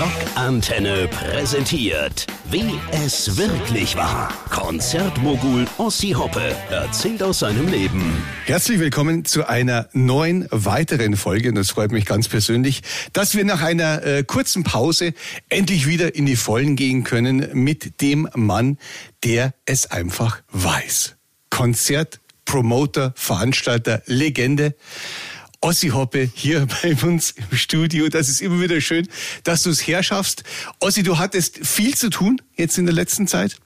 Rockantenne präsentiert. Wie es wirklich war. Konzertmogul Ossi Hoppe erzählt aus seinem Leben. Herzlich willkommen zu einer neuen weiteren Folge. Und es freut mich ganz persönlich, dass wir nach einer äh, kurzen Pause endlich wieder in die Vollen gehen können mit dem Mann, der es einfach weiß. Konzert, Promoter, Veranstalter, Legende. Ossi Hoppe hier bei uns im Studio. Das ist immer wieder schön, dass du es herschaffst. Ossi, du hattest viel zu tun jetzt in der letzten Zeit.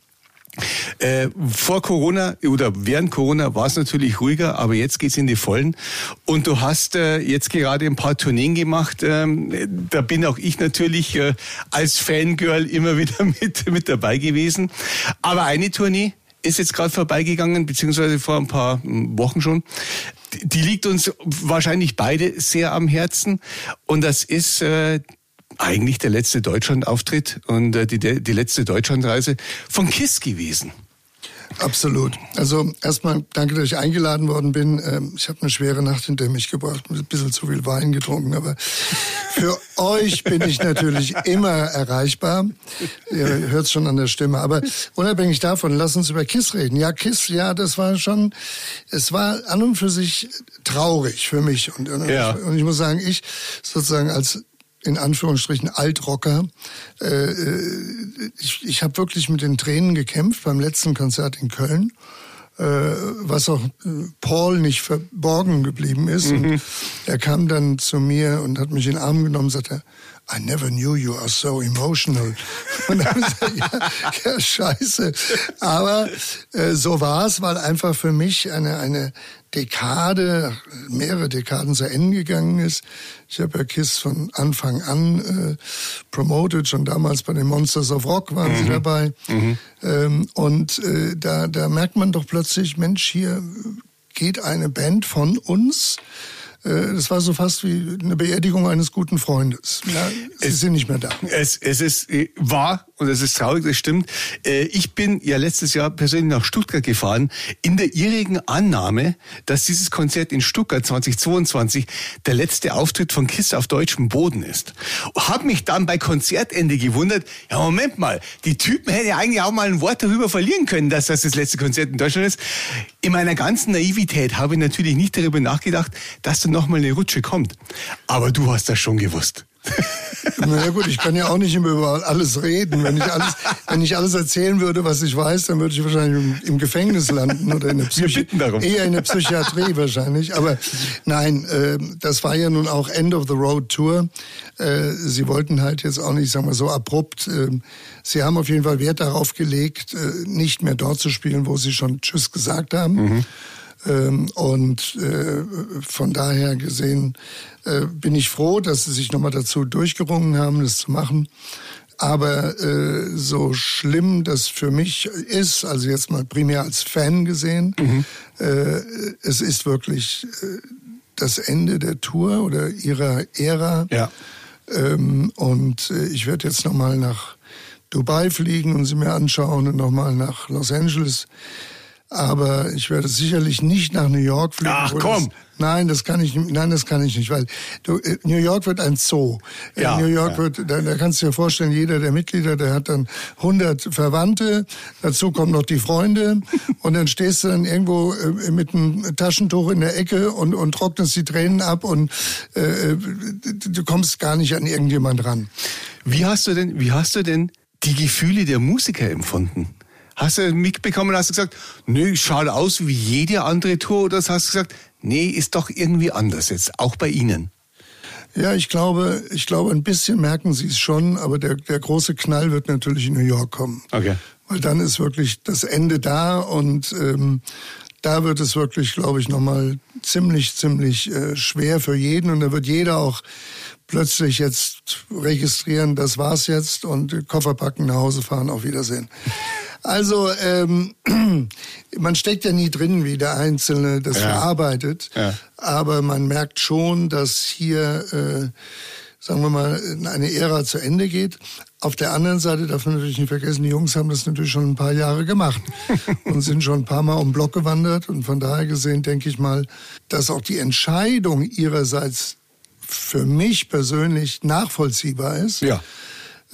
Äh, vor Corona oder während Corona war es natürlich ruhiger, aber jetzt geht's in die Vollen. Und du hast äh, jetzt gerade ein paar Tourneen gemacht. Ähm, da bin auch ich natürlich äh, als Fangirl immer wieder mit, mit dabei gewesen. Aber eine Tournee ist jetzt gerade vorbeigegangen, beziehungsweise vor ein paar hm, Wochen schon. Die liegt uns wahrscheinlich beide sehr am Herzen. Und das ist äh, eigentlich der letzte Deutschlandauftritt und äh, die, die letzte Deutschlandreise von KISS gewesen. Absolut. Also erstmal danke, dass ich eingeladen worden bin. Ähm, ich habe eine schwere Nacht hinter mich gebracht, ein bisschen zu viel Wein getrunken, aber für euch bin ich natürlich immer erreichbar. Ihr hört es schon an der Stimme. Aber unabhängig davon, lass uns über KISS reden. Ja, KISS, ja, das war schon, es war an und für sich traurig für mich. Und, ja. und ich muss sagen, ich sozusagen als in Anführungsstrichen Altrocker. Äh, äh, ich ich habe wirklich mit den Tränen gekämpft beim letzten Konzert in Köln. Äh, was auch Paul nicht verborgen geblieben ist. Mhm. Er kam dann zu mir und hat mich in den Arm genommen und sagte, I never knew you are so emotional. Und dann gesagt, ja, ja, scheiße. Aber äh, so war es, weil einfach für mich eine, eine Dekade, mehrere Dekaden zu Ende gegangen ist. Ich habe ja KISS von Anfang an äh, promoted, schon damals bei den Monsters of Rock waren mhm. sie dabei. Mhm. Ähm, und äh, da, da merkt man doch plötzlich, Mensch, hier geht eine Band von uns das war so fast wie eine Beerdigung eines guten Freundes. Ja, sie es, sind nicht mehr da. Es, es ist äh, wahr und es ist traurig, das stimmt. Äh, ich bin ja letztes Jahr persönlich nach Stuttgart gefahren, in der irrigen Annahme, dass dieses Konzert in Stuttgart 2022 der letzte Auftritt von Kiss auf deutschem Boden ist. Hab mich dann bei Konzertende gewundert, ja Moment mal, die Typen hätten ja eigentlich auch mal ein Wort darüber verlieren können, dass das das letzte Konzert in Deutschland ist. In meiner ganzen Naivität habe ich natürlich nicht darüber nachgedacht, dass dann nochmal eine Rutsche kommt. Aber du hast das schon gewusst. naja gut, ich kann ja auch nicht immer über alles reden. Wenn ich alles, wenn ich alles erzählen würde, was ich weiß, dann würde ich wahrscheinlich im, im Gefängnis landen oder in der Psychi eher in der Psychiatrie wahrscheinlich. Aber nein, äh, das war ja nun auch End of the Road Tour. Äh, sie wollten halt jetzt auch nicht, sagen wir so abrupt. Äh, sie haben auf jeden Fall Wert darauf gelegt, äh, nicht mehr dort zu spielen, wo sie schon Tschüss gesagt haben. Mhm. Ähm, und äh, von daher gesehen äh, bin ich froh, dass sie sich nochmal dazu durchgerungen haben, das zu machen. Aber äh, so schlimm das für mich ist, also jetzt mal primär als Fan gesehen, mhm. äh, es ist wirklich äh, das Ende der Tour oder ihrer Ära. Ja. Ähm, und ich werde jetzt nochmal nach Dubai fliegen und sie mir anschauen und nochmal nach Los Angeles. Aber ich werde sicherlich nicht nach New York fliegen. Ach komm! Das, nein, das kann ich, nein, das kann ich nicht, weil du, äh, New York wird ein Zoo. Äh, ja, New York ja. wird, da, da kannst du dir vorstellen, jeder der Mitglieder, der hat dann 100 Verwandte. Dazu kommen noch die Freunde und dann stehst du dann irgendwo äh, mit einem Taschentuch in der Ecke und, und trocknest die Tränen ab und äh, du kommst gar nicht an irgendjemand ran. Wie hast du denn, wie hast du denn die Gefühle der Musiker empfunden? Hast du mitbekommen, hast du gesagt, nö, schaut aus wie jede andere Tour oder hast du gesagt, nee, ist doch irgendwie anders jetzt, auch bei Ihnen? Ja, ich glaube, ich glaube, ein bisschen merken Sie es schon, aber der, der große Knall wird natürlich in New York kommen. Okay. Weil dann ist wirklich das Ende da und ähm, da wird es wirklich, glaube ich, nochmal ziemlich, ziemlich äh, schwer für jeden und da wird jeder auch plötzlich jetzt registrieren, das war's jetzt und Koffer packen, nach Hause fahren, auf Wiedersehen. Also ähm, man steckt ja nie drin, wie der Einzelne das ja. verarbeitet, ja. aber man merkt schon, dass hier, äh, sagen wir mal, eine Ära zu Ende geht. Auf der anderen Seite darf man natürlich nicht vergessen, die Jungs haben das natürlich schon ein paar Jahre gemacht und sind schon ein paar Mal um Block gewandert. Und von daher gesehen denke ich mal, dass auch die Entscheidung ihrerseits für mich persönlich nachvollziehbar ist. Ja.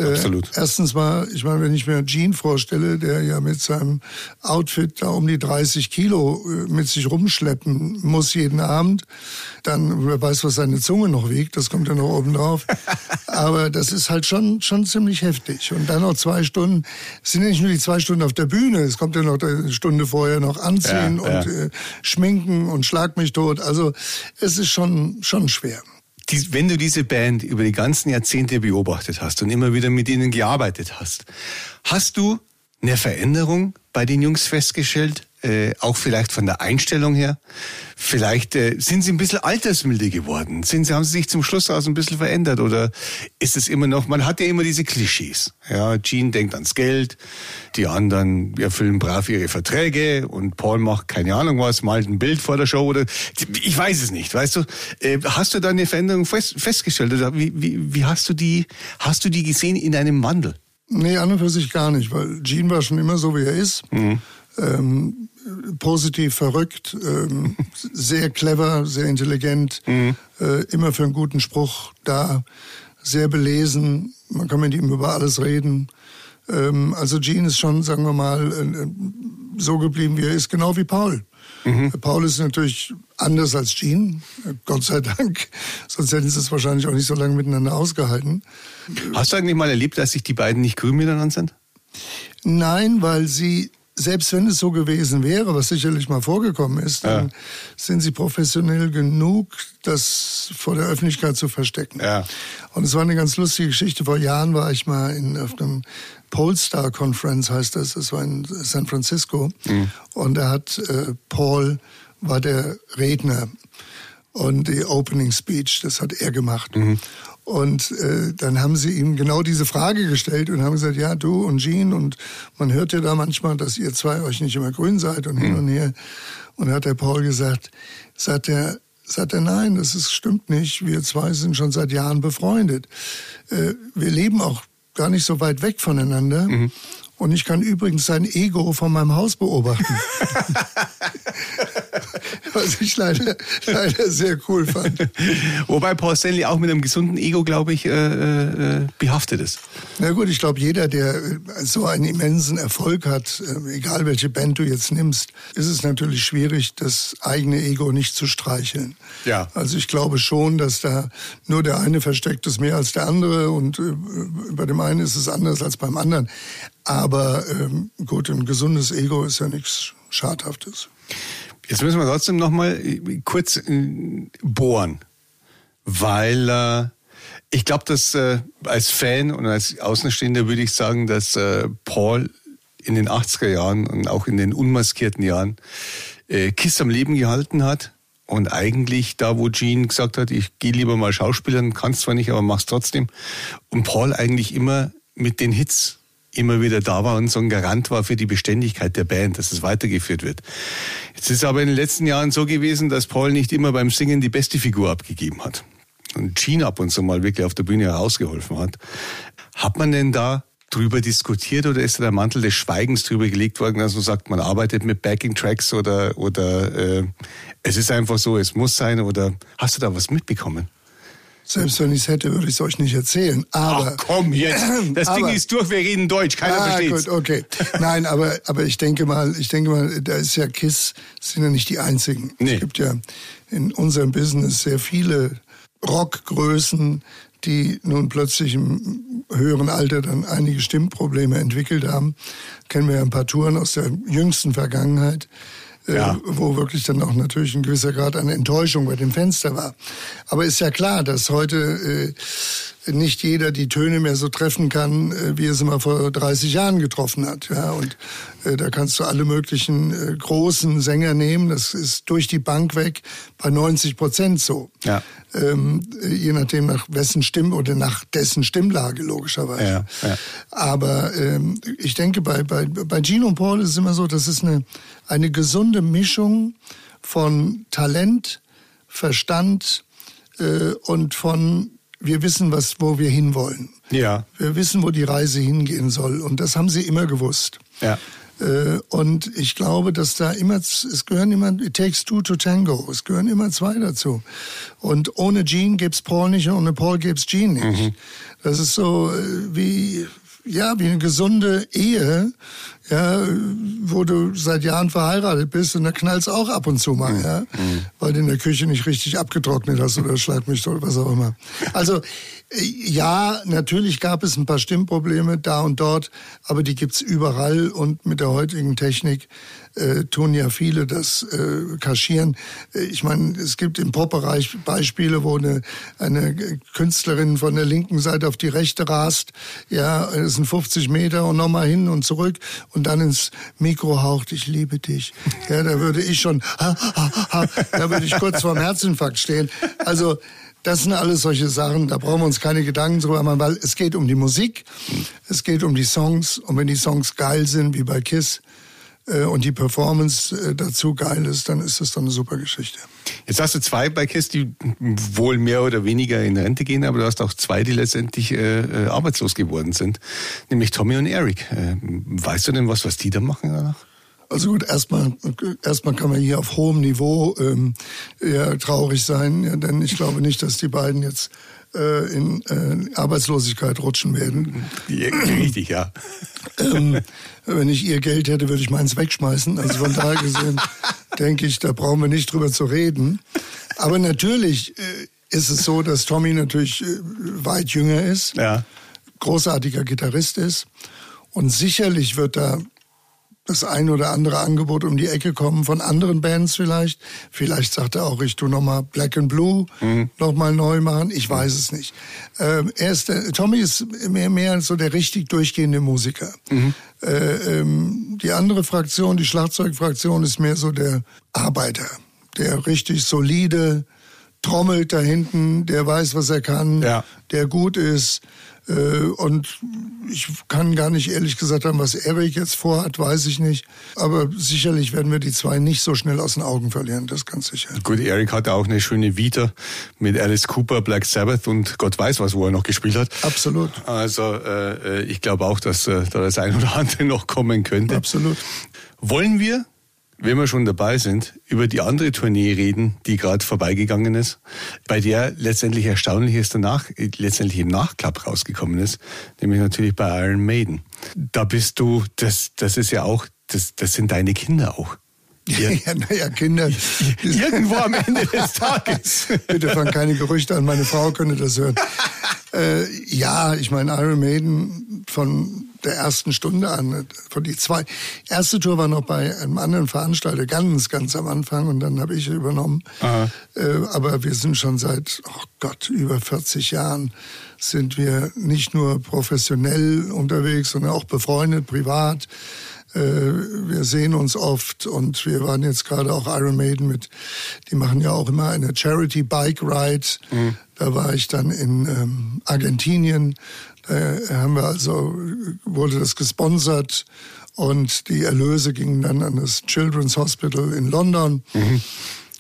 Äh, Absolut. erstens mal, ich meine, wenn ich mir Gene vorstelle, der ja mit seinem Outfit da um die 30 Kilo äh, mit sich rumschleppen muss jeden Abend, dann wer weiß, was seine Zunge noch wiegt, das kommt ja noch oben drauf. Aber das ist halt schon, schon ziemlich heftig. Und dann noch zwei Stunden, es sind ja nicht nur die zwei Stunden auf der Bühne, es kommt ja noch eine Stunde vorher noch anziehen Ja, und ja. Äh, schminken und schlag mich tot. Also es ist schon, schon schwer. Die, wenn du diese Band über die ganzen Jahrzehnte beobachtet hast und immer wieder mit ihnen gearbeitet hast, hast du eine Veränderung bei den Jungs festgestellt? Äh, auch vielleicht von der Einstellung her? Vielleicht äh, sind sie ein bisschen altersmilde geworden? Sind sie, haben sie sich zum Schluss aus ein bisschen verändert? Oder ist es immer noch, man hat ja immer diese Klischees. Ja, Gene denkt ans Geld, die anderen erfüllen brav ihre Verträge und Paul macht keine Ahnung was, malt ein Bild vor der Show oder ich weiß es nicht, weißt du? Äh, hast du da eine Veränderung fest, festgestellt oder wie, wie, wie hast du die, hast du die gesehen in einem Wandel? Nee, an und für sich gar nicht, weil Gene war schon immer so, wie er ist. Ähm, positiv verrückt, ähm, sehr clever, sehr intelligent, äh, immer für einen guten Spruch da, sehr belesen, man kann mit ihm über alles reden. Ähm, also Gene ist schon, sagen wir mal, äh, so geblieben, wie er ist, genau wie Paul. Äh, Paul ist natürlich anders als äh, Gott sei Dank, sonst hätten sie es wahrscheinlich auch nicht so lange miteinander ausgehalten. Hast du eigentlich mal erlebt, dass sich die beiden nicht grün miteinander sind? Nein, weil sie, selbst wenn es so gewesen wäre, was sicherlich mal vorgekommen ist, dann sind sie professionell genug, das vor der Öffentlichkeit zu verstecken. Ja. Und es war eine ganz lustige Geschichte. Vor Jahren war ich mal in, auf einem Polestar Conference, heißt das, das war in San Francisco. Und da hat äh, Paul, war der Redner und die Opening Speech, das hat er gemacht. Und äh, dann haben sie ihm genau diese Frage gestellt und haben gesagt, ja, du und Jean und man hört ja da manchmal, dass ihr zwei euch nicht immer grün seid und hin und her. Und hat der Paul gesagt, sagt er, sagt er, nein, das ist, stimmt nicht. Wir zwei sind schon seit Jahren befreundet. Äh, wir leben auch gar nicht so weit weg voneinander. Und ich kann übrigens sein Ego von meinem Haus beobachten. Was ich leider, leider sehr cool fand. Wobei Paul Stanley auch mit einem gesunden Ego, glaube ich, äh, äh, behaftet ist. Na gut, ich glaube, jeder, der äh, so einen immensen Erfolg hat, äh, egal welche Band du jetzt nimmst, ist es natürlich schwierig, das eigene Ego nicht zu streicheln. Ja. Also ich glaube schon, dass da nur der eine versteckt es mehr als der andere und äh, bei dem einen ist es anders als beim anderen. Aber ähm, gut, ein gesundes Ego ist ja nichts Schadhaftes. Jetzt müssen wir trotzdem noch mal kurz äh, bohren, weil äh, ich glaube, dass äh, als Fan und als Außenstehender würde ich sagen, dass äh, Paul in den 80er Jahren und auch in den unmaskierten Jahren äh, Kiss am Leben gehalten hat. Und eigentlich da, wo Gene gesagt hat, ich gehe lieber mal Schauspielern, kann zwar nicht, aber mach's trotzdem. Und Paul eigentlich immer mit den Hits immer wieder da war und so ein Garant war für die Beständigkeit der Band, dass es weitergeführt wird. Jetzt ist aber in den letzten Jahren so gewesen, dass Paul nicht immer beim Singen die beste Figur abgegeben hat. Und Gene ab und zu mal wirklich auf der Bühne herausgeholfen hat. Hat man denn da drüber diskutiert oder ist da der Mantel des Schweigens drüber gelegt worden, dass man sagt, man arbeitet mit Backing Tracks oder, oder äh, es ist einfach so, es muss sein oder hast du da was mitbekommen? Selbst wenn ich es hätte, würde ich es euch nicht erzählen. Aber Ach komm jetzt, das Ding aber- ist durch, wir reden Deutsch, keiner ah, versteht's. gut, okay. Nein, aber, aber ich denke mal, ich denke mal, da ist ja Kiss, sind ja nicht die einzigen. Nee. Es gibt ja in unserem Business sehr viele Rockgrößen, die nun plötzlich im höheren Alter dann einige Stimmprobleme entwickelt haben. Kennen wir ja ein paar Touren aus der jüngsten Vergangenheit. Äh, Ja. wo wirklich dann auch natürlich ein gewisser Grad an Enttäuschung bei dem Fenster war. Aber ist ja klar, dass heute äh, nicht jeder die Töne mehr so treffen kann, äh, wie er sie mal vor 30 Jahren getroffen hat. Ja, und äh, da kannst du alle möglichen äh, großen Sänger nehmen. Das ist durch die Bank weg bei 90 Prozent so. Ja. Ähm, je nachdem nach wessen Stimm oder nach dessen Stimmlage logischerweise. Ja, ja. Aber ähm, ich denke, bei, bei, bei Gino und Paul ist es immer so, das ist eine, eine gesunde Mischung von Talent, Verstand äh, und von wir wissen, was, wo wir hinwollen. Ja. Wir wissen, wo die Reise hingehen soll. Und das haben sie immer gewusst. Ja. Äh, und ich glaube, dass da immer, es gehören immer, it takes two to tango, es gehören immer zwei dazu. Und ohne Gene gibt's Paul nicht und ohne Paul gibt's Gene nicht. Mhm. Das ist so äh, wie, ja, wie eine gesunde Ehe, ja, wo du seit Jahren verheiratet bist und da knallst auch ab und zu mal, mhm. ja, mhm. weil du in der Küche nicht richtig abgetrocknet hast oder schlag mich oder was auch immer. Also ja, natürlich gab es ein paar Stimmprobleme da und dort, aber die gibt's überall und mit der heutigen Technik äh, tun ja viele das äh, kaschieren. Äh, ich meine, es gibt im Pop-Bereich Beispiele, wo eine, eine Künstlerin von der linken Seite auf die rechte rast, ja, es sind 50 Meter und nochmal hin und zurück und dann ins Mikro haucht, ich liebe dich. Ja, da würde ich schon, ha, ha, ha, da würde ich kurz vorm Herzinfarkt stehen. Also das sind alles solche Sachen, da brauchen wir uns keine Gedanken drüber machen, weil es geht um die Musik, es geht um die Songs und wenn die Songs geil sind, wie bei Kiss, und die Performance äh, dazu geil ist, dann ist das dann eine super Geschichte. Jetzt hast du zwei bei Kiss, die wohl mehr oder weniger in Rente gehen, aber du hast auch zwei, die letztendlich äh, äh arbeitslos geworden sind, nämlich Tommy und Eric. Äh, weißt du denn was, was die da machen danach? Also gut, erstmal erstmal kann man hier auf hohem Niveau ähm, eher traurig sein, ja, denn ich glaube nicht, dass die beiden jetzt äh, in äh, Arbeitslosigkeit rutschen werden. Richtig, ja. Ähm, wenn ich ihr Geld hätte, würde ich meins wegschmeißen. Also von daher gesehen denke ich, da brauchen wir nicht drüber zu reden. Aber natürlich äh, ist es so, dass Tommy natürlich äh, weit jünger ist, ja. großartiger Gitarrist ist und sicherlich wird da das ein oder andere Angebot um die Ecke kommen von anderen Bands vielleicht. Vielleicht sagt er auch, ich tu nochmal Black and Blue mhm. nochmal neu machen. Ich weiß es nicht. Ähm, er ist der, Tommy ist mehr, mehr so der richtig durchgehende Musiker. Mhm. Äh, ähm, die andere Fraktion, die Schlagzeugfraktion, ist mehr so der Arbeiter, der richtig solide trommelt da hinten, der weiß, was er kann, ja. der gut ist. Äh, und ich kann gar nicht ehrlich gesagt haben, was Erik jetzt vorhat, weiß ich nicht. Aber sicherlich werden wir die zwei nicht so schnell aus den Augen verlieren, das ganz sicher. Gut, Erik hatte auch eine schöne Vita mit Alice Cooper, Black Sabbath und Gott weiß was, wo er noch gespielt hat. Absolut. Also äh, ich glaube auch, dass äh, da das ein oder andere noch kommen könnte. Absolut. Wollen wir wenn wir schon dabei sind, über die andere Tournee reden, die gerade vorbeigegangen ist, bei der letztendlich Erstaunliches danach, letztendlich im Nachklapp rausgekommen ist, nämlich natürlich bei Iron Maiden. Da bist du, das, das ist ja auch, das, das sind deine Kinder auch. Ja, ja naja, Kinder. Irgendwo am Ende des Tages. Bitte fang keine Gerüchte an, meine Frau könnte das hören. Äh, ja, ich meine, Iron Maiden von der ersten Stunde an. Von die zwei. Erste Tour war noch bei einem anderen Veranstalter, ganz, ganz am Anfang und dann habe ich übernommen. Äh, aber wir sind schon seit, oh Gott, über 40 Jahren sind wir nicht nur professionell unterwegs, sondern auch befreundet, privat. Äh, wir sehen uns oft und wir waren jetzt gerade auch Iron Maiden mit, die machen ja auch immer eine Charity Bike Ride. Mhm. Da war ich dann in ähm, Argentinien haben wir also, wurde das gesponsert und die Erlöse gingen dann an das Children's Hospital in London. Mhm.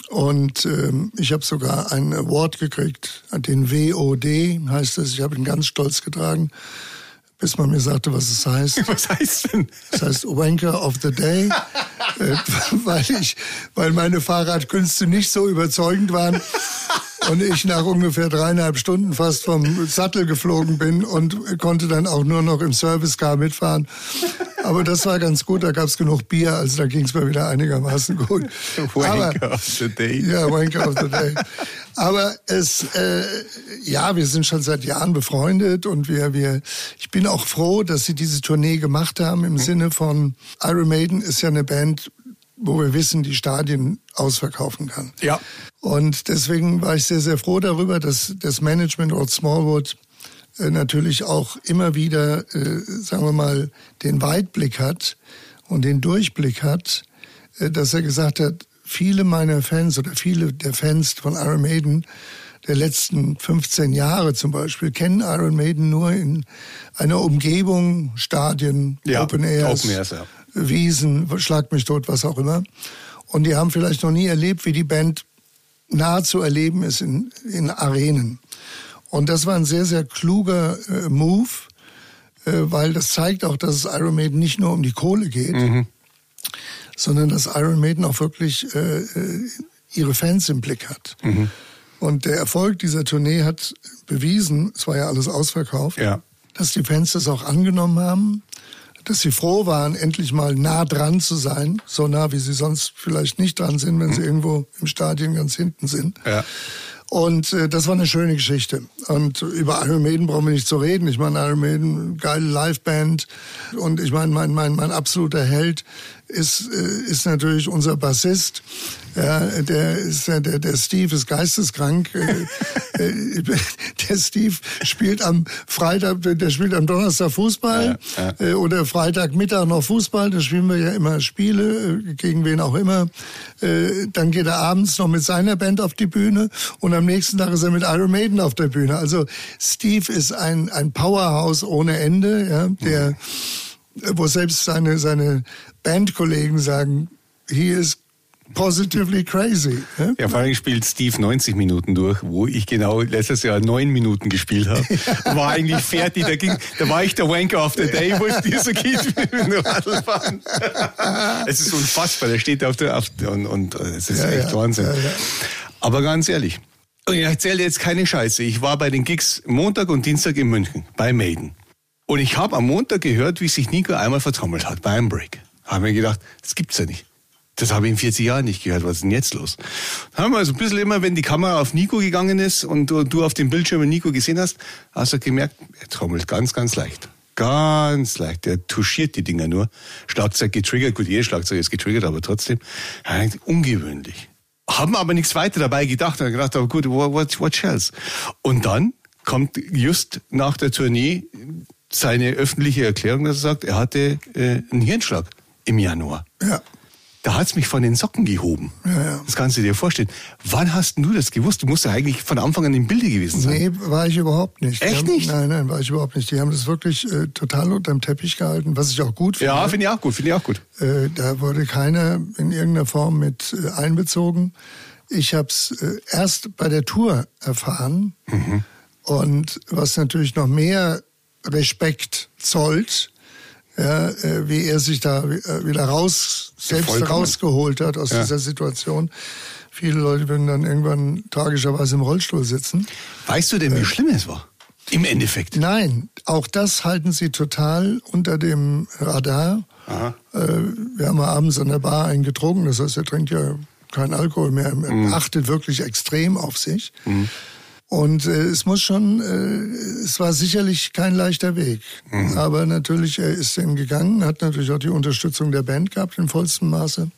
Und ähm, ich habe sogar einen Award gekriegt, den WOD heißt es. Ich habe ihn ganz stolz getragen, bis man mir sagte, was es heißt. Was heißt denn? Das heißt Wanker of the Day, äh, weil ich, weil meine Fahrradkünste nicht so überzeugend waren und ich nach ungefähr dreieinhalb Stunden fast vom Sattel geflogen bin und konnte dann auch nur noch im Servicecar mitfahren. Aber das war ganz gut, da gab es genug Bier, also da ging es mir wieder einigermaßen gut. Wanker Aber, of the Day. Ja, Wanker of the Day. Aber es, äh, ja, wir sind schon seit Jahren befreundet und wir, wir, ich bin auch froh, dass sie diese Tournee gemacht haben im mhm. Sinne von Iron Maiden ist ja eine Band, wo wir wissen, die Stadien ausverkaufen kann. Ja. Und deswegen war ich sehr, sehr froh darüber, dass das Management Old Smallwood natürlich auch immer wieder, äh, sagen wir mal, den Weitblick hat und den Durchblick hat, äh, dass er gesagt hat, viele meiner Fans oder viele der Fans von Iron Maiden der letzten 15 Jahre zum Beispiel kennen Iron Maiden nur in einer Umgebung, Stadien, ja, Open Airs, Open Airs ja. Wiesen, Schlag mich tot, was auch immer. Und die haben vielleicht noch nie erlebt, wie die Band nahe zu erleben ist in, in Arenen. Und das war ein sehr, sehr kluger äh, Move, äh, weil das zeigt auch, dass es Iron Maiden nicht nur um die Kohle geht, mhm. sondern dass Iron Maiden auch wirklich äh, äh, ihre Fans im Blick hat. Mhm. Und der Erfolg dieser Tournee hat bewiesen, es war ja alles ausverkauft, ja. dass die Fans das auch angenommen haben, dass sie froh waren, endlich mal nah dran zu sein, so nah wie sie sonst vielleicht nicht dran sind, wenn mhm. sie irgendwo im Stadion ganz hinten sind. Ja. Und äh, das war eine schöne Geschichte. Und über Iron Maiden brauchen wir nicht zu reden. Ich meine, Iron Maiden, geile Liveband. Und ich meine, mein, mein, mein absoluter Held ist, äh, ist natürlich unser Bassist. Ja, der ist der, der Steve ist geisteskrank. Äh, äh, der Steve spielt am Freitag, der spielt am Donnerstag Fußball ja, ja. oder Freitagmittag noch Fußball. Da spielen wir ja immer Spiele gegen wen auch immer. Dann geht er abends noch mit seiner Band auf die Bühne und am nächsten Tag ist er mit Iron Maiden auf der Bühne. Also Steve ist ein ein Powerhouse ohne Ende, ja, der wo selbst seine seine Bandkollegen sagen, he is positively crazy. Ja? ja, vor allem spielt Steve 90 Minuten durch, wo ich genau letztes Jahr neun Minuten gespielt habe. War eigentlich fertig, da, ging, da war ich der Wanker of the Day, wo dir so geht mit dem Radlfahren. es ist unfassbar, der steht auf der, auf, und, und es ist ja, echt ja, Wahnsinn. Ja, Aber ganz ehrlich, ich erzähle jetzt keine Scheiße. Ich war bei den Gigs Montag und Dienstag in München bei Maiden. Und ich habe am Montag gehört, wie sich Nico einmal vertrommelt hat bei einem Break. Haben wir gedacht, das gibt's ja nicht. Das habe ich in 40 Jahren nicht gehört. Was ist denn jetzt los? Dann haben wir also ein bisschen immer, wenn die Kamera auf Nico gegangen ist und du auf dem Bildschirm Nico gesehen hast, hast du gemerkt, er trommelt ganz, ganz leicht. Ganz leicht. Der touchiert die Dinger nur. Schlagzeug getriggert. Gut, jeder Schlagzeug ist getriggert, aber trotzdem ungewöhnlich. Haben aber nichts weiter dabei gedacht. Haben gedacht, aber gut, what, what else? Und dann kommt just nach der Tournee seine öffentliche Erklärung, dass er sagt, er hatte äh, einen Hirnschlag im Januar. Ja. Da hat's mich von den Socken gehoben. Ja, ja. Das kannst du dir vorstellen. Wann hast du das gewusst? Du musst ja eigentlich von Anfang an im Bilde gewesen sein. Nee, war ich überhaupt nicht. Echt haben, nicht? Nein, nein, war ich überhaupt nicht. Die haben das wirklich äh, total unterm Teppich gehalten, was ich auch gut finde. Ja, finde ich auch gut, finde ich auch gut. Äh, da wurde keiner in irgendeiner Form mit äh, einbezogen. Ich habe es äh, erst bei der Tour erfahren. Mhm. Und was natürlich noch mehr Respekt zollt, ja, äh, wie er sich da äh, wieder raus, selbst Vollkommen. rausgeholt hat aus ja. dieser Situation. Viele Leute würden dann irgendwann tragischerweise im Rollstuhl sitzen. Weißt du denn, wie äh, schlimm es war? Im Endeffekt. Nein, auch das halten sie total unter dem Radar. Aha. Äh, wir haben abends an der Bar einen getrunken, das heißt, er trinkt ja keinen Alkohol mehr, er mhm. achtet wirklich extrem auf sich. Mhm. Und äh, es muss schon, äh, es war sicherlich kein leichter Weg. Mhm. Aber natürlich, er ist den gegangen, hat natürlich auch die Unterstützung der Band gehabt in vollstem Maße.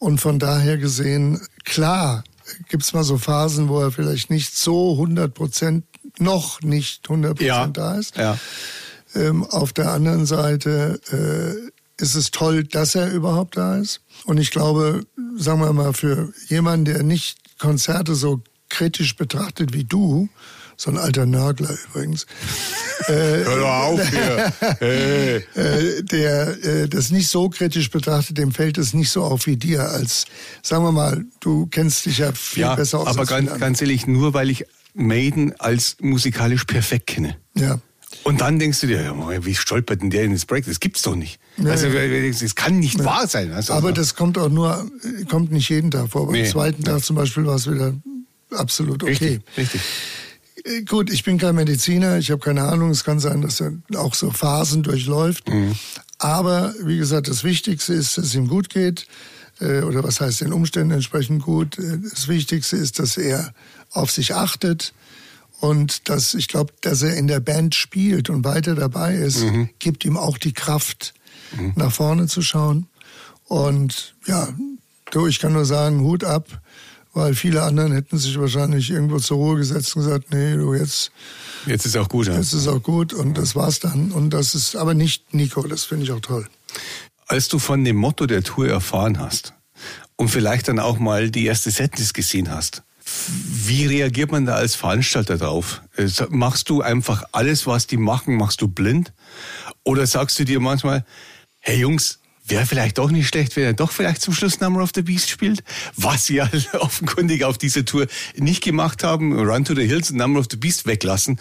Und von daher gesehen, klar, gibt's mal so Phasen, wo er vielleicht nicht so 100 Prozent, noch nicht 100 Prozent ja. da ist. Ja. Ähm, auf der anderen Seite äh, ist es toll, dass er überhaupt da ist. Und ich glaube, sagen wir mal, für jemanden, der nicht Konzerte so kritisch betrachtet wie du, so ein alter Nörgler übrigens. äh, Hör doch auf hier. Hey. äh, der äh, das nicht so kritisch betrachtet, dem fällt es nicht so auf wie dir. Als, sagen wir mal, du kennst dich ja viel ja, besser aus. Aber ganz, ganz ehrlich, nur weil ich Maiden als musikalisch perfekt kenne. Ja. Und dann denkst du dir, ja, wie stolpert denn der in das Break? Das gibt's doch nicht. Ja, also, das kann nicht ja. wahr sein. Also, aber das kommt auch nur, kommt nicht jeden Tag vor. Beim nee. zweiten Tag zum Beispiel war es wieder absolut okay. Richtig, richtig. Äh, gut, ich bin kein Mediziner, ich habe keine Ahnung. Es kann sein, dass er auch so Phasen durchläuft. Mhm. Aber wie gesagt, das Wichtigste ist, dass es ihm gut geht. Äh, oder was heißt den Umständen entsprechend gut. Äh, das Wichtigste ist, dass er auf sich achtet. Und dass ich glaube, dass er in der Band spielt und weiter dabei ist, mhm. gibt ihm auch die Kraft, mhm. nach vorne zu schauen. Und ja, du, ich kann nur sagen, Hut ab weil viele anderen hätten sich wahrscheinlich irgendwo zur Ruhe gesetzt und gesagt, nee, du jetzt. Jetzt ist auch gut, ja. Jetzt ist auch gut und das war's dann. Und das ist aber nicht Nico, das finde ich auch toll. Als du von dem Motto der Tour erfahren hast und vielleicht dann auch mal die erste Setlist gesehen hast, wie reagiert man da als Veranstalter drauf? Äh, machst du einfach alles, was die machen, machst du blind? Oder sagst du dir manchmal, hey Jungs, wäre vielleicht doch nicht schlecht, wenn er doch vielleicht zum Schluss Number of the Beast spielt, was sie ja offenkundig auf dieser Tour nicht gemacht haben, Run to the Hills und Number of the Beast weglassen,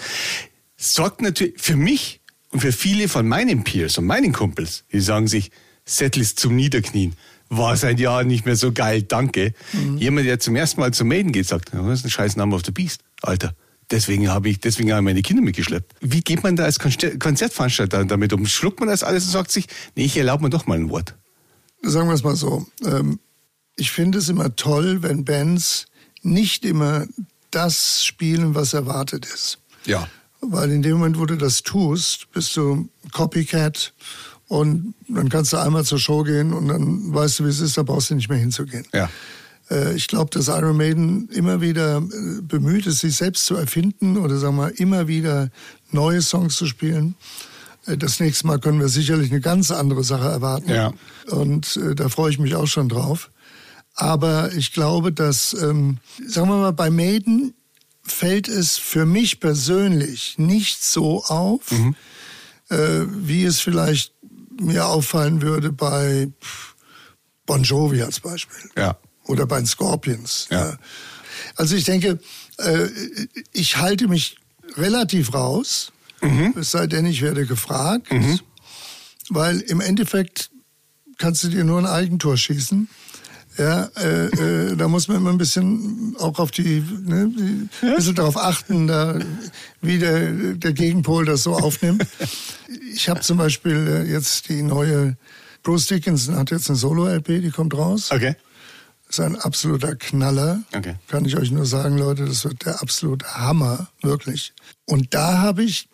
sorgt natürlich für mich Und für viele von meinen Peers und meinen Kumpels, die sagen sich, Setlist zum Niederknien, war seit Jahren nicht mehr so geil, danke. Mhm. Jemand, der zum ersten Mal zum Maiden geht, sagt, das ist ein scheiß Name auf der Beast, Alter. Deswegen habe ich, deswegen habe ich meine Kinder mitgeschleppt. Wie geht man da als Konzertveranstalter damit um? Schluckt man das alles und sagt sich, nee, ich erlaube mir doch mal ein Wort. Sagen wir es mal so. Ähm, ich finde es immer toll, wenn Bands nicht immer das spielen, was erwartet ist. Ja. Weil in dem Moment, wo du das tust, bist du Copycat und dann kannst du einmal zur Show gehen und dann weißt du, wie es ist, da brauchst du nicht mehr hinzugehen. Ja. Äh, ich glaube, dass Iron Maiden immer wieder äh, bemüht ist, sich selbst zu erfinden oder sagen wir immer wieder neue Songs zu spielen. Äh, das nächste Mal können wir sicherlich eine ganz andere Sache erwarten. Ja. Und da freue ich mich auch schon drauf. Aber ich glaube, dass, ähm, sagen wir mal, bei Maiden fällt es für mich persönlich nicht so auf, mhm. äh, wie es vielleicht mir auffallen würde bei Bon Jovi als Beispiel. Ja. Oder bei den Scorpions. Ja. ja. Also ich denke, äh, ich halte mich relativ raus, mhm. es sei denn, ich werde gefragt, mhm. weil im Endeffekt kannst du dir nur ein Eigentor schießen. Ja, äh, äh, da muss man immer ein bisschen auch auf die, ne, die ein bisschen darauf achten, da, wie der, der Gegenpol das so aufnimmt. Ich habe zum Beispiel äh, jetzt die neue, Bruce Dickinson hat jetzt eine Solo-LP, die kommt raus. Okay. Das ist ein absoluter Knaller. Okay. Kann ich euch nur sagen, Leute, das wird der absolute Hammer, wirklich. Und da habe ich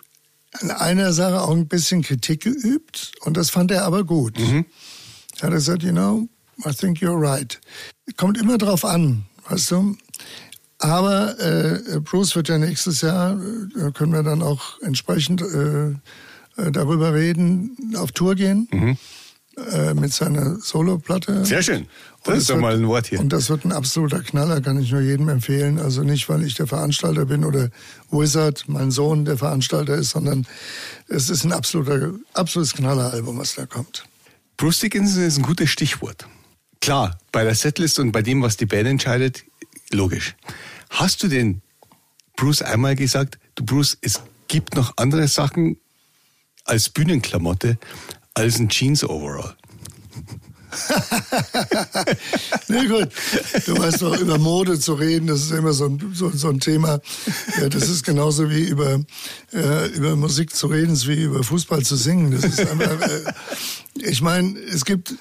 an einer Sache auch ein bisschen Kritik geübt und das fand er aber gut. Mhm. Er hat gesagt, you know, I think you're right. Kommt immer drauf an, weißt du. Aber äh, Bruce wird ja nächstes Jahr, äh, können wir dann auch entsprechend äh, äh, darüber reden, auf Tour gehen. Mhm. Äh, mit seiner Solo-Platte. Sehr schön. Das ist doch mal ein Wort hier. Und das wird ein absoluter Knaller, kann ich nur jedem empfehlen. Also nicht, weil ich der Veranstalter bin oder Wizard, mein Sohn, der Veranstalter ist, sondern es ist ein absoluter, absolutes Knalleralbum, was da kommt. Bruce Dickinson ist ein gutes Stichwort. Klar, bei der Setlist und bei dem, was die Band entscheidet, logisch. Hast du denn Bruce einmal gesagt, du Bruce, es gibt noch andere Sachen als Bühnenklamotte als ein Jeans-Overall? nee, gut. Du weißt doch, über Mode zu reden, das ist immer so ein, so, so ein Thema. Ja, das ist genauso wie über, äh, über Musik zu reden, ist wie über Fußball zu singen. Das ist einfach, äh, ich meine, es gibt,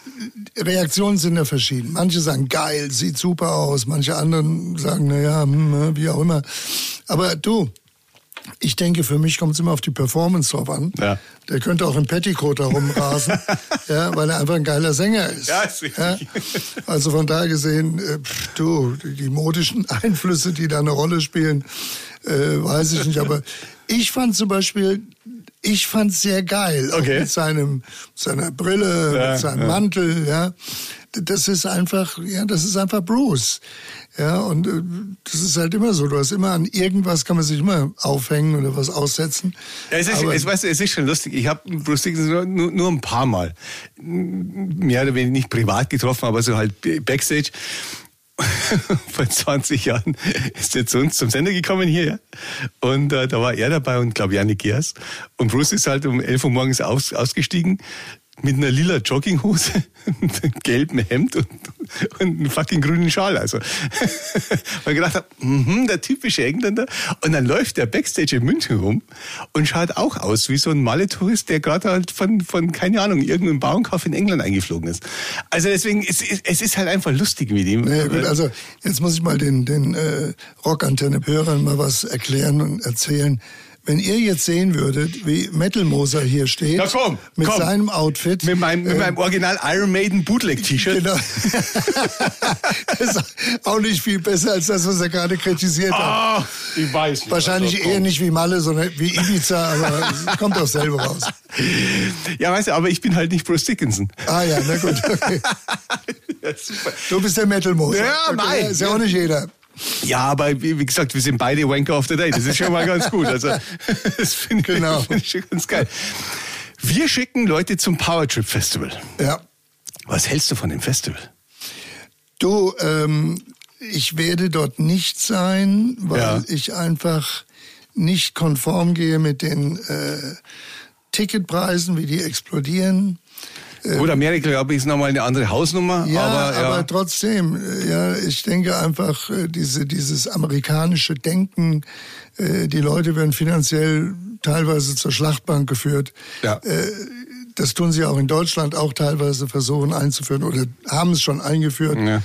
Reaktionen sind ja verschieden. Manche sagen, geil, sieht super aus. Manche anderen sagen, naja, hm, wie auch immer. Aber du, ich denke, für mich kommt es immer auf die Performance drauf an. Ja. Der könnte auch im Petticoat herumrasen, ja, weil er einfach ein geiler Sänger ist. Ja, ist. Ja? Also von daher gesehen, äh, pff, du, die modischen Einflüsse, die da eine Rolle spielen, äh, weiß ich nicht. Aber ich fand zum Beispiel, ich fand sehr geil. Okay. Mit seinem, seiner Brille, ja, mit seinem ja. Mantel, ja. Das ist einfach, ja, das ist einfach Bruce. Ja, und äh, das ist halt immer so. Du hast immer an irgendwas kann man sich immer aufhängen oder was aussetzen. Ja, es, ist, es, weißt du, es ist schon lustig. Ich habe Bruce Dickinson nur, nur ein paar Mal, mehr oder weniger nicht privat getroffen, aber so halt Backstage. Vor 20 Jahren ist er zu uns zum Sender gekommen hier. Und äh, da war er dabei und glaube Janik Gers. Und Bruce ist halt um 11 Uhr morgens aus, ausgestiegen, mit einer lila Jogginghose, einem gelben Hemd und, und einem fucking grünen Schal. Also, weil ich gedacht habe, mm der typische Engländer. Und dann läuft der Backstage in München rum und schaut auch aus wie so ein Malle-Tourist, der gerade halt von, von, keine Ahnung, irgendeinem Bauernkauf in England eingeflogen ist. Also deswegen, es, es ist halt einfach lustig mit ihm. Naja, gut, also jetzt muss ich mal den, den äh, Rockantenne-Hörern mal was erklären und erzählen. Wenn ihr jetzt sehen würdet, wie Metal Moser hier steht, Na komm, mit komm. seinem Outfit. Mit meinem, mit meinem Original Iron Maiden Bootleg-T-Shirt. Genau. das ist auch nicht viel besser als das, was er gerade kritisiert hat. Ah, ich weiß nicht. Wahrscheinlich also, eher nicht wie Malle, sondern wie Ibiza, aber es kommt auch selber raus. Ja, weißt du, aber ich bin halt nicht Bruce Dickinson. Ah ja, na gut, okay. Ja, super. Du bist der Metal Moser. Ja, okay, nein. Ist ja auch nicht jeder. Ja, aber wie, gesagt, wir sind beide Wanker of the Day. Das ist schon mal ganz gut. Also, das finde ich, Genau. find ich schon ganz geil. Wir schicken Leute zum Powertrip Festival. Ja. Was hältst du von dem Festival? Du, ähm, ich werde dort nicht sein, weil Ja. ich einfach nicht konform gehe mit den äh, Ticketpreisen, wie die explodieren. Gut, Amerika, glaube ich, ist nochmal eine andere Hausnummer. Ja, aber, ja. aber trotzdem, äh, ja, ich denke einfach, äh, diese, dieses amerikanische Denken, äh, die Leute werden finanziell teilweise zur Schlachtbank geführt. Ja. Das tun sie auch in Deutschland auch teilweise versuchen einzuführen oder haben es schon eingeführt. Ja.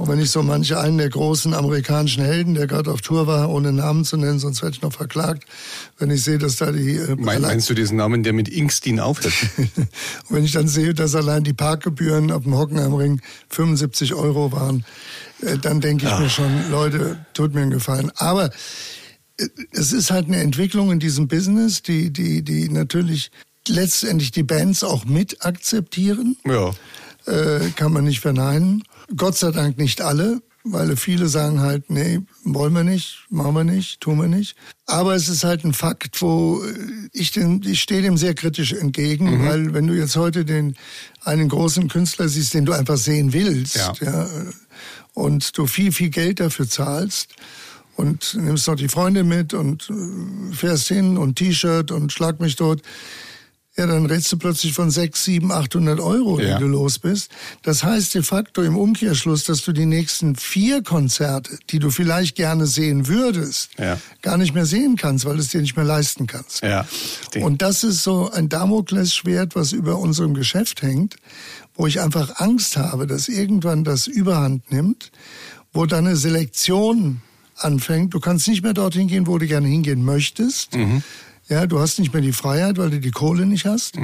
Und wenn ich so manche einen der großen amerikanischen Helden, der gerade auf Tour war, ohne Namen zu nennen, sonst werde ich noch verklagt, wenn ich sehe, dass da die... Äh, Mein, meinst du diesen Namen, der mit Inkstein aufhört? und wenn ich dann sehe, dass allein die Parkgebühren auf dem Hockenheimring 75 Euro waren, äh, dann denke ich Ach. mir schon, Leute, tut mir einen Gefallen. Aber äh, es ist halt eine Entwicklung in diesem Business, die, die, die natürlich letztendlich die Bands auch mit akzeptieren ja. äh, kann man nicht verneinen. Gott sei Dank nicht alle, weil viele sagen halt, nee, wollen wir nicht, machen wir nicht, tun wir nicht. Aber es ist halt ein Fakt, wo äh, ich, den, ich stehe dem sehr kritisch entgegen, weil wenn du jetzt heute den einen großen Künstler siehst, den du einfach sehen willst, Ja. ja, und du viel, viel Geld dafür zahlst, und nimmst noch die Freunde mit und äh, fährst hin und T-Shirt und schlag mich dort. Ja, dann redst du plötzlich von 6, 7, 800 Euro, Ja. die du los bist. Das heißt de facto im Umkehrschluss, dass du die nächsten vier Konzerte, die du vielleicht gerne sehen würdest, Ja. gar nicht mehr sehen kannst, weil du es dir nicht mehr leisten kannst. Ja. Und das ist so ein Damoklesschwert, was über unserem Geschäft hängt, wo ich einfach Angst habe, dass irgendwann das Überhand nimmt, wo dann eine Selektion anfängt. Du kannst nicht mehr dorthin gehen, wo du gerne hingehen möchtest. Ja, du hast nicht mehr die Freiheit, weil du die Kohle nicht hast.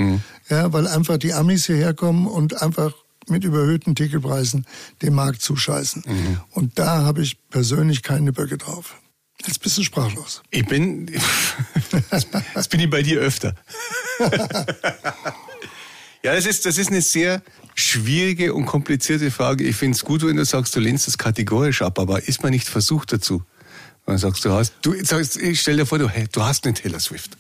Ja, weil einfach die Amis hierher kommen und einfach mit überhöhten Ticketpreisen dem Markt zuscheißen. Und da habe ich persönlich keine Böcke drauf. Jetzt bist du sprachlos. Ich bin, das bin ich bei dir öfter. ja, das ist, das ist eine sehr schwierige und komplizierte Frage. Ich finde es gut, wenn du sagst, du lehnst das kategorisch ab, aber ist man nicht versucht dazu? Wenn du sagst, du hast, du sagst, ich stell dir vor, du, hey, du hast eine Taylor Swift.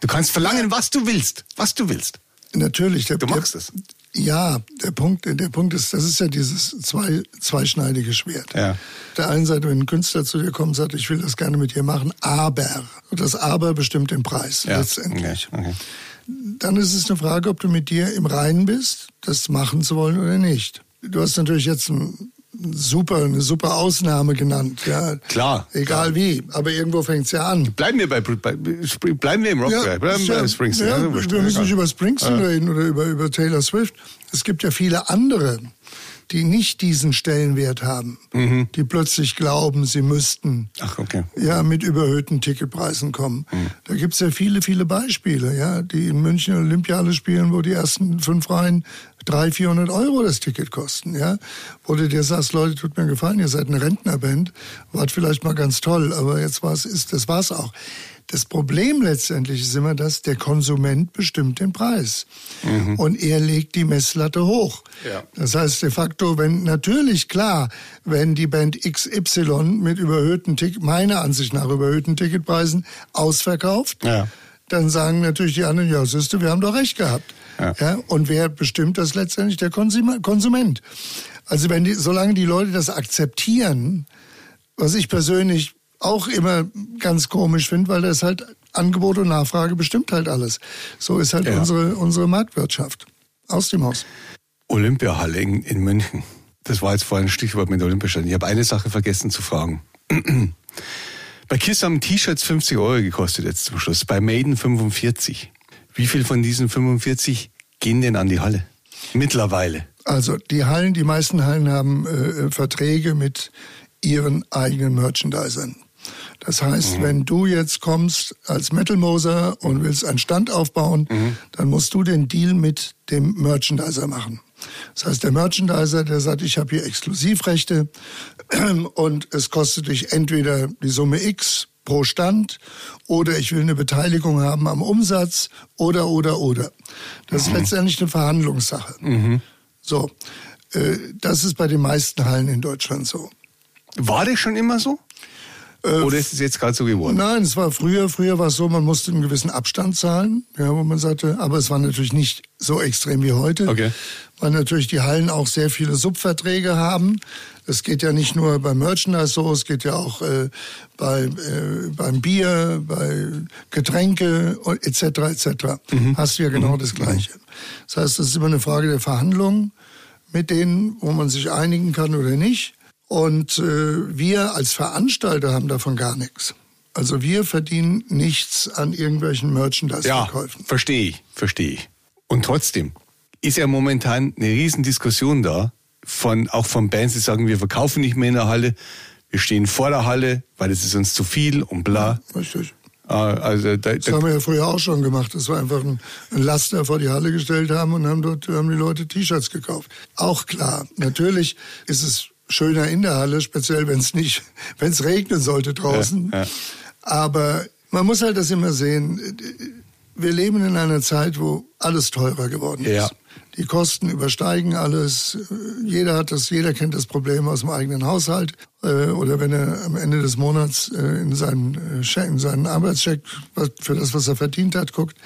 Du kannst verlangen, was du willst, was du willst. Natürlich. Der, Du magst der, es. Ja, der Punkt, der Punkt ist, das ist ja dieses zwei, zweischneidige Schwert. Ja. Auf der einen Seite, wenn ein Künstler zu dir kommt und sagt, ich will das gerne mit dir machen, aber. Und das Aber bestimmt den Preis Ja. letztendlich. Okay, okay. Dann ist es eine Frage, ob du mit dir im Reinen bist, das machen zu wollen oder nicht. Du hast natürlich jetzt ein super, eine super Ausnahme genannt. Ja. Klar, Egal klar. wie, aber irgendwo fängt's ja an. Bleiben wir bei, bei bleiben wir im Rock, bleiben ist wir ja- bei Springsteen. Ja, wurscht, wir müssen nicht über Springsteen reden oder über, über Taylor Swift. Es gibt ja viele andere, die nicht diesen Stellenwert haben, Mhm. die plötzlich glauben, sie müssten Ach, okay. ja mit überhöhten Ticketpreisen kommen. Mhm. Da gibt's ja viele, viele Beispiele, ja, die in München Olympiale spielen, wo die ersten fünf Reihen 300, 400 Euro das Ticket kosten, ja. Wo du dir sagst, Leute, tut mir gefallen, ihr seid eine Rentnerband, wart vielleicht mal ganz toll, aber jetzt war's, ist, das war's auch. Das Problem letztendlich ist immer das, der Konsument bestimmt den Preis. Und er legt die Messlatte hoch. Ja. Das heißt de facto, wenn natürlich klar, wenn die Band XY mit überhöhten Tick meiner Ansicht nach überhöhten Ticketpreisen ausverkauft, Ja. dann sagen natürlich die anderen, ja, siehste, wir haben doch recht gehabt. Ja. und wer bestimmt das letztendlich? Der Konsument. Also wenn die, solange die Leute das akzeptieren, was ich persönlich auch immer ganz komisch finde, weil das halt Angebot und Nachfrage bestimmt halt alles. So ist halt Ja. unsere, unsere Marktwirtschaft. Aus dem Haus. Olympiahalle in, in München. Das war jetzt vorhin ein Stichwort mit Olympiastadion. Ich habe eine Sache vergessen zu fragen. Bei Kiss haben T-Shirts 50 Euro gekostet jetzt zum Schluss, bei Maiden 45. Wie viel von diesen 45 gehen denn an die Halle? Mittlerweile. Also die Hallen, die meisten Hallen haben äh, Verträge mit ihren eigenen Merchandisern. Das heißt, wenn du jetzt kommst als Metal Moser und willst einen Stand aufbauen, dann musst du den Deal mit dem Merchandiser machen. Das heißt, der Merchandiser, der sagt, ich habe hier Exklusivrechte und es kostet dich entweder die Summe X pro Stand oder ich will eine Beteiligung haben am Umsatz oder, oder, oder. Das ist letztendlich eine Verhandlungssache. So, äh, das ist bei den meisten Hallen in Deutschland so. War das schon immer so? Oder ist es jetzt gerade so geworden? Nein, es war früher. Früher war es so, man musste einen gewissen Abstand zahlen, ja, wo man sagte, aber es war natürlich nicht so extrem wie heute, Okay. weil natürlich die Hallen auch sehr viele Subverträge haben. Es geht ja nicht nur beim Merchandise so, es geht ja auch äh, bei, äh, beim Bier, bei Getränke etc. etc. Hast du ja genau das Gleiche. Das heißt, es ist immer eine Frage der Verhandlungen mit denen, wo man sich einigen kann oder nicht. Und äh, wir als Veranstalter haben davon gar nichts. Also wir verdienen nichts an irgendwelchen Ja, Merchandise-Verkäufen. verstehe ich, verstehe ich. Und trotzdem ist ja momentan eine Riesendiskussion da, von, auch von Bands, die sagen, wir verkaufen nicht mehr in der Halle, wir stehen vor der Halle, weil es ist uns zu viel und bla. Richtig. Ah, Also da, Das da, haben wir ja früher auch schon gemacht, dass wir einfach einen einen Laster vor die Halle gestellt haben und haben dort haben die Leute T-Shirts gekauft. Auch klar, natürlich ist es schöner in der Halle, speziell wenn es nicht, wenn es regnen sollte draußen. Ja, ja. Aber man muss halt das immer sehen. Wir leben in einer Zeit, wo alles teurer geworden ist. Ja. Die Kosten übersteigen alles. Jeder hat das, jeder kennt das Problem aus dem eigenen Haushalt. Äh, Oder wenn er am Ende des Monats äh, in seinen, äh, in seinen Arbeitscheck für das, was er verdient hat, guckt.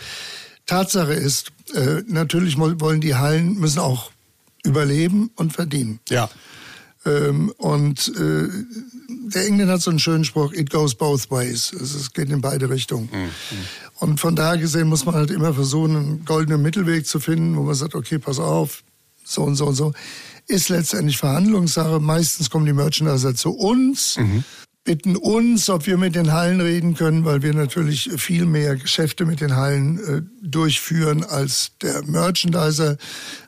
Tatsache ist, natürlich wollen die Hallen, müssen auch überleben und verdienen. ja. Ähm, und äh, der Engländer hat so einen schönen Spruch, it goes both ways. Also es geht in beide Richtungen. Und von daher gesehen muss man halt immer versuchen, einen goldenen Mittelweg zu finden, wo man sagt, okay, pass auf, so und so und so. Ist letztendlich Verhandlungssache. Meistens kommen die Merchandiser zu uns, bitten uns, ob wir mit den Hallen reden können, weil wir natürlich viel mehr Geschäfte mit den Hallen äh, durchführen als der Merchandiser,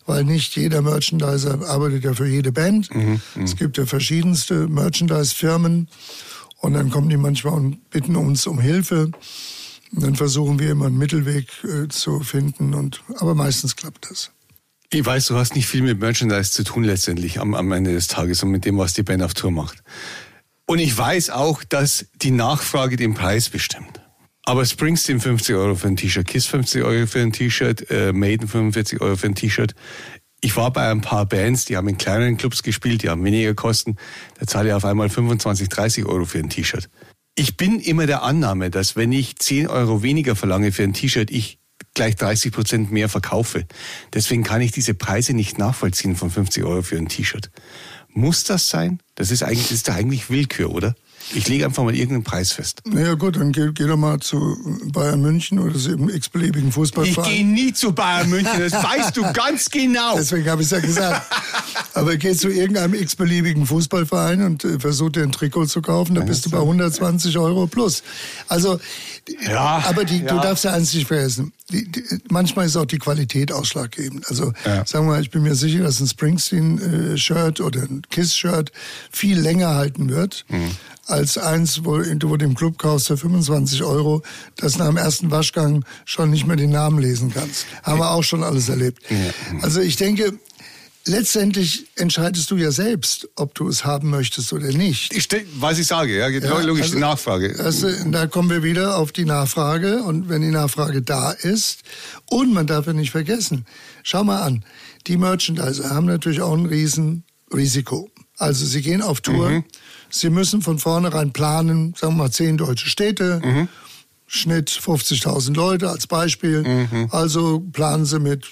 weil nicht jeder Merchandiser arbeitet ja für jede Band. Es gibt ja verschiedenste Merchandise-Firmen und dann kommen die manchmal und bitten uns um Hilfe. Und dann versuchen wir immer einen Mittelweg äh, zu finden und aber meistens klappt das. Ich weiß, du hast nicht viel mit Merchandise zu tun letztendlich am, am Ende des Tages und mit dem, was die Band auf Tour macht. Und ich weiß auch, dass die Nachfrage den Preis bestimmt. Aber Springsteen 50 Euro für ein T-Shirt, Kiss 50 Euro für ein T-Shirt, äh, Maiden 45 Euro für ein T-Shirt. Ich war bei ein paar Bands, die haben in kleineren Clubs gespielt, die haben weniger Kosten. Da zahle ich auf einmal 25, 30 Euro für ein T-Shirt. Ich bin immer der Annahme, dass wenn ich 10 Euro weniger verlange für ein T-Shirt, ich gleich 30 Prozent mehr verkaufe. Deswegen kann ich diese Preise nicht nachvollziehen von 50 Euro für ein T-Shirt. Muss das sein? Das ist eigentlich, ist doch eigentlich Willkür, oder? Ich lege einfach mal irgendeinen Preis fest. Naja gut, dann geh, geh doch mal zu Bayern München oder zu einem x-beliebigen Ich Fußballverein. gehe nie zu Bayern München, das weißt du ganz genau. Deswegen habe ich es ja gesagt. Aber geh zu irgendeinem x-beliebigen Fußballverein und äh, versuch dir ein Trikot zu kaufen, da bist du bei 120 Euro plus. Also, Ja, aber die, du ja. darfst ja eins nicht vergessen. Die, die, manchmal ist auch die Qualität ausschlaggebend. Also, Ja. sagen wir mal, ich bin mir sicher, dass ein Springsteen-Shirt oder ein Kiss-Shirt viel länger halten wird. Mhm. Als eins, wo, wo du im Club kaufst für 25 Euro, das nach dem ersten Waschgang schon nicht mehr den Namen lesen kannst. Haben wir auch schon alles erlebt. Also ich denke, letztendlich entscheidest du ja selbst, ob du es haben möchtest oder nicht. Ich stell, was ich sage, ja, Ja, logisch, also, die Nachfrage. Äh, da kommen wir wieder auf die Nachfrage. Und wenn die Nachfrage da ist, und man darf ja nicht vergessen, schau mal an, die Merchandiser haben natürlich auch ein Riesenrisiko. Also sie gehen auf Tour, sie müssen von vornherein planen, sagen wir mal zehn deutsche Städte, Schnitt 50.000 Leute als Beispiel. Also planen sie mit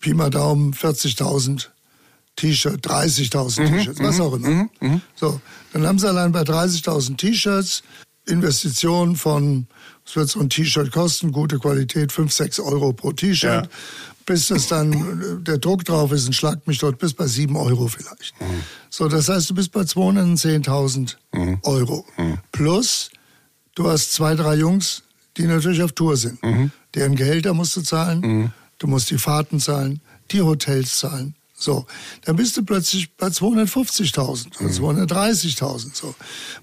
Pi mal Daumen 40.000 T-Shirt, 30.000 T-Shirts, was auch immer. So, dann haben sie allein bei 30.000 T-Shirts Investitionen von, was wird so ein T-Shirt kosten, gute Qualität, 5, 6 Euro pro T-Shirt. Ja. Bis das dann der Druck drauf ist und schlagt mich dort bis bei 7 Euro vielleicht. So, das heißt, du bist bei 210.000 Euro. Plus, du hast zwei, drei Jungs, die natürlich auf Tour sind. Deren Gehälter musst du zahlen, du musst die Fahrten zahlen, die Hotels zahlen. So, dann bist du plötzlich bei 250.000 oder 230.000. So,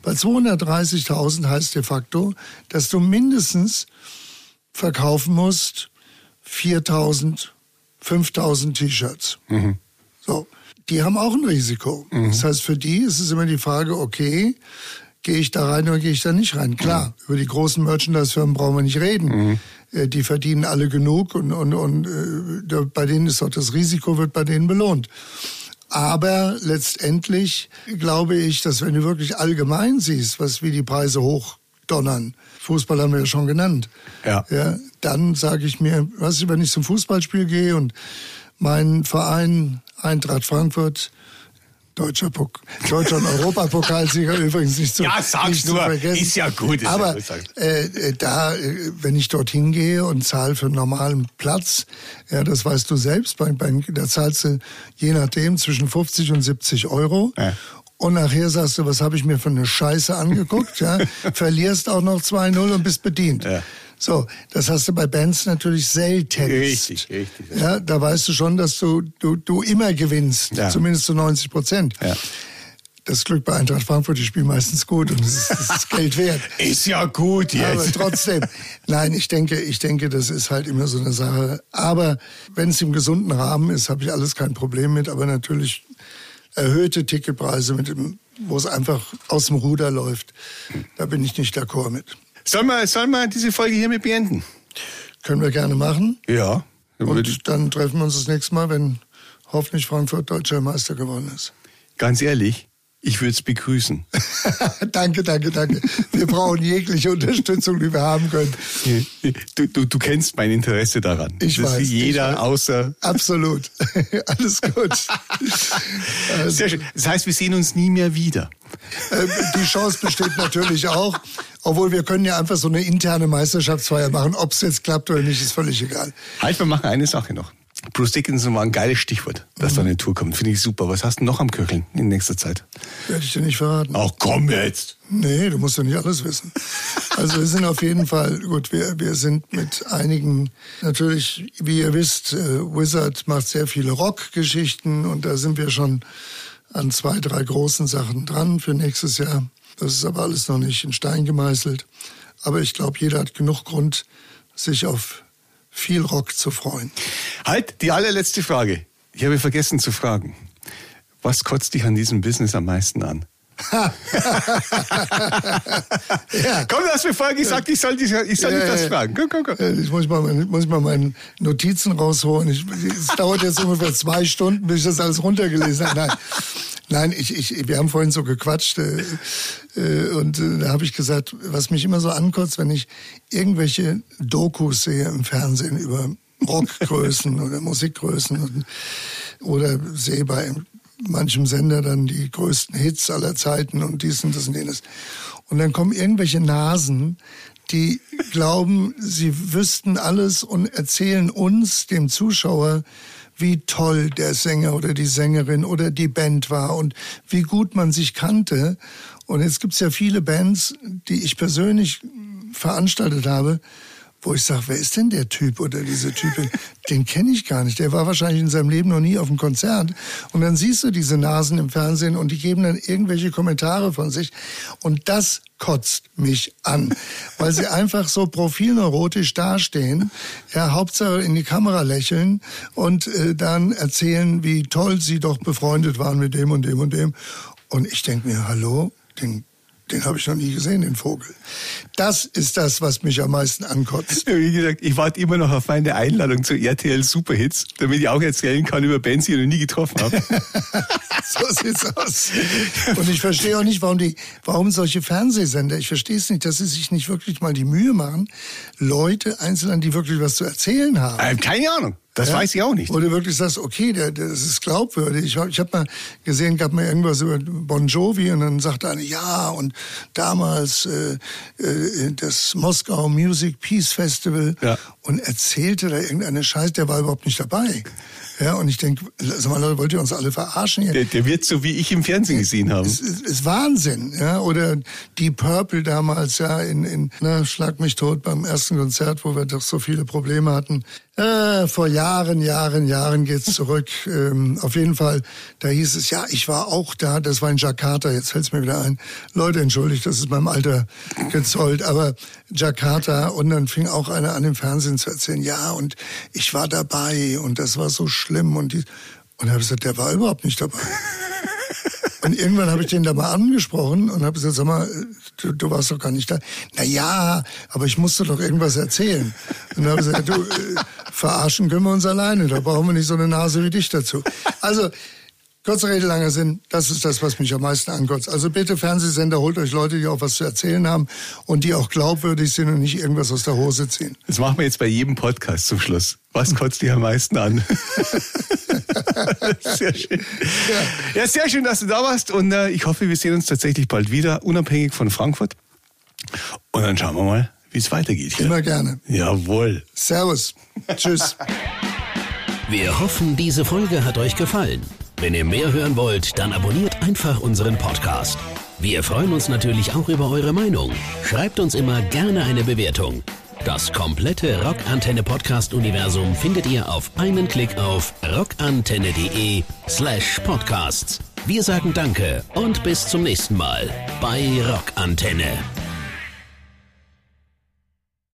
bei 230.000 heißt de facto, dass du mindestens verkaufen musst 4.000, 5.000 T-Shirts. So, die haben auch ein Risiko. Das heißt, für die ist es immer die Frage, okay, gehe ich da rein oder gehe ich da nicht rein? Klar, über die großen Merchandise-Firmen brauchen wir nicht reden. Äh, Die verdienen alle genug und, und, und äh, da- bei denen ist auch das Risiko, wird bei denen belohnt. Aber letztendlich glaube ich, dass wenn du wirklich allgemein siehst, was wie die Preise hochdonnern, Fußball haben wir ja schon genannt, Ja. ja dann sage ich mir, was ich, wenn ich zum Fußballspiel gehe und mein Verein Eintracht Frankfurt Deutscher, Pok Deutscher und Europapokalsieger übrigens nicht zu, Ja, sag's nur. zu vergessen. Ist ja gut, ist ja Aber äh, äh, da, äh, wenn ich dorthin gehe und zahle für einen normalen Platz, ja, das weißt du selbst, bei, bei, da zahlst du je nachdem zwischen 50 und 70 Euro. Ja. Und nachher sagst du, was habe ich mir für eine Scheiße angeguckt? ja, verlierst auch noch 2-0 und bist bedient. Ja. So, das hast du bei Bands natürlich selten. Richtig, richtig. Ja, da weißt du schon, dass du, du, du immer gewinnst, Ja. zumindest zu 90 Prozent. Ja. Das Glück bei Eintracht Frankfurt, die spielen meistens gut und das ist, das Geld wert. Ist ja gut Aber jetzt. trotzdem, nein, ich denke, ich denke, das ist halt immer so eine Sache. Aber wenn es im gesunden Rahmen ist, habe ich alles kein Problem mit. Aber natürlich erhöhte Ticketpreise, mit dem, wo es einfach aus dem Ruder läuft, da bin ich nicht d'accord mit. Sollen wir, sollen wir diese Folge hiermit beenden? Können wir gerne machen. Ja. Und dann treffen wir uns das nächste Mal, wenn hoffentlich Frankfurt deutscher Meister geworden ist. Ganz ehrlich, ich würde es begrüßen. danke, danke, danke. Wir brauchen jegliche Unterstützung, die wir haben können. Du, du, du kennst mein Interesse daran. Ich das weiß, jeder ich weiß. außer. Absolut. Alles gut. Also, Sehr schön. Das heißt, wir sehen uns nie mehr wieder. äh, die Chance besteht natürlich auch. Obwohl wir können ja einfach so eine interne Meisterschaftsfeier machen. Ob es jetzt klappt oder nicht, ist völlig egal. Halt, wir machen eine Sache noch. Bruce Dickinson war ein geiles Stichwort, dass Mhm. da eine Tour kommt. Finde ich super. Was hast du noch am Köcheln in nächster Zeit? Werde ich dir nicht verraten. Ach komm jetzt. Nee, du musst ja nicht alles wissen. Also wir sind auf jeden Fall, gut, wir, wir sind mit einigen, natürlich, wie ihr wisst, äh, Wizard macht sehr viele Rockgeschichten und da sind wir schon an zwei, drei großen Sachen dran für nächstes Jahr. Das ist aber alles noch nicht in Stein gemeißelt. Aber ich glaube, jeder hat genug Grund, sich auf viel Rock zu freuen. Halt, die allerletzte Frage. Ich habe vergessen zu fragen. Was kotzt dich an diesem Business am meisten an? Ja. Komm, du hast mir vorher gesagt, ich soll dich, ich soll dich Ja, das fragen. Komm, komm, komm. Ich muss mal, meine- muss mal meine Notizen rausholen. Ich, es dauert jetzt ungefähr zwei Stunden, bis ich das alles runtergelesen habe. Nein, Nein ich, ich, wir haben vorhin so gequatscht äh, äh, und äh, da habe ich gesagt, was mich immer so ankotzt, wenn ich irgendwelche Dokus sehe im Fernsehen über Rockgrößen oder Musikgrößen und, oder sehe bei manchem Sender dann die größten Hits aller Zeiten und dies und das und jenes. Und dann kommen irgendwelche Nasen, die glauben, sie wüssten alles und erzählen uns, dem Zuschauer, wie toll der Sänger oder die Sängerin oder die Band war und wie gut man sich kannte. Und jetzt gibt's ja viele Bands, die ich persönlich veranstaltet habe, wo ich sage, wer ist denn der Typ oder diese Typin? Den kenne ich gar nicht. Der war wahrscheinlich in seinem Leben noch nie auf einem Konzert. Und dann siehst du diese Nasen im Fernsehen und die geben dann irgendwelche Kommentare von sich. Und das kotzt mich an, weil sie einfach so profilneurotisch dastehen, ja, Hauptsache in die Kamera lächeln und äh, dann erzählen, wie toll sie doch befreundet waren mit dem und dem und dem. Und ich denke mir, hallo, den den habe ich noch nie gesehen, den Vogel. Das ist das, was mich am meisten ankotzt. Wie gesagt, ich warte immer noch auf meine Einladung zu RTL Superhits, damit ich auch erzählen kann über Bands, die ich noch nie getroffen habe. so sieht's aus. Und ich verstehe auch nicht, warum die, warum solche Fernsehsender, ich verstehe es nicht, dass sie sich nicht wirklich mal die Mühe machen, Leute einzeln, die wirklich was zu erzählen haben. Ähm, keine Ahnung. Das Ja? weiß ich auch nicht. Wo du wirklich sagst, okay, der, der, das ist glaubwürdig. Ich habe ich hab mal gesehen, gab mal irgendwas über Bon Jovi und dann sagte einer, ja, und damals äh, äh, das Moskau Music Peace Festival Ja. und erzählte da irgendeine Scheiß, der war überhaupt nicht dabei. Ja, und ich denke, sag mal, Leute, wollt ihr uns alle verarschen hier? Der, der wird so, wie ich im Fernsehen gesehen habe. Es ist, ist Wahnsinn, ja. Oder die Purple damals, ja, in, in na, Schlag mich tot beim ersten Konzert, wo wir doch so viele Probleme hatten. Äh, vor Jahren, Jahren, Jahren geht's zurück. ähm, auf jeden Fall, da hieß es, ja, ich war auch da, das war in Jakarta, jetzt fällt's mir wieder ein. Leute, entschuldigt, das ist meinem Alter gezollt, aber Jakarta und dann fing auch einer an im Fernsehen zu erzählen, ja, und ich war dabei und das war so schlimm und die, und habe gesagt, der war überhaupt nicht dabei. Und irgendwann habe ich den da mal angesprochen und habe gesagt, sag mal, du, du warst doch gar nicht da. Na ja, aber ich musste doch irgendwas erzählen. Und habe gesagt, du, äh, verarschen können wir uns alleine, da brauchen wir nicht so eine Nase wie dich dazu. Also, Kurze Rede, langer Sinn, das ist das, was mich am meisten ankotzt. Also bitte, Fernsehsender, holt euch Leute, die auch was zu erzählen haben und die auch glaubwürdig sind und nicht irgendwas aus der Hose ziehen. Das machen wir jetzt bei jedem Podcast zum Schluss. Was kotzt dich am meisten an? sehr schön. Ja. ja. sehr schön, dass du da warst und äh, ich hoffe, wir sehen uns tatsächlich bald wieder, unabhängig von Frankfurt. Und dann schauen wir mal, wie es weitergeht. Immer gerne. Jawohl. Servus. Tschüss. Wir hoffen, diese Folge hat euch gefallen. Wenn ihr mehr hören wollt, dann abonniert einfach unseren Podcast. Wir freuen uns natürlich auch über eure Meinung. Schreibt uns immer gerne eine Bewertung. Das komplette Rockantenne Podcast Universum findet ihr auf einen Klick auf rockantenne.de slash podcasts. Wir sagen Danke und bis zum nächsten Mal bei Rockantenne.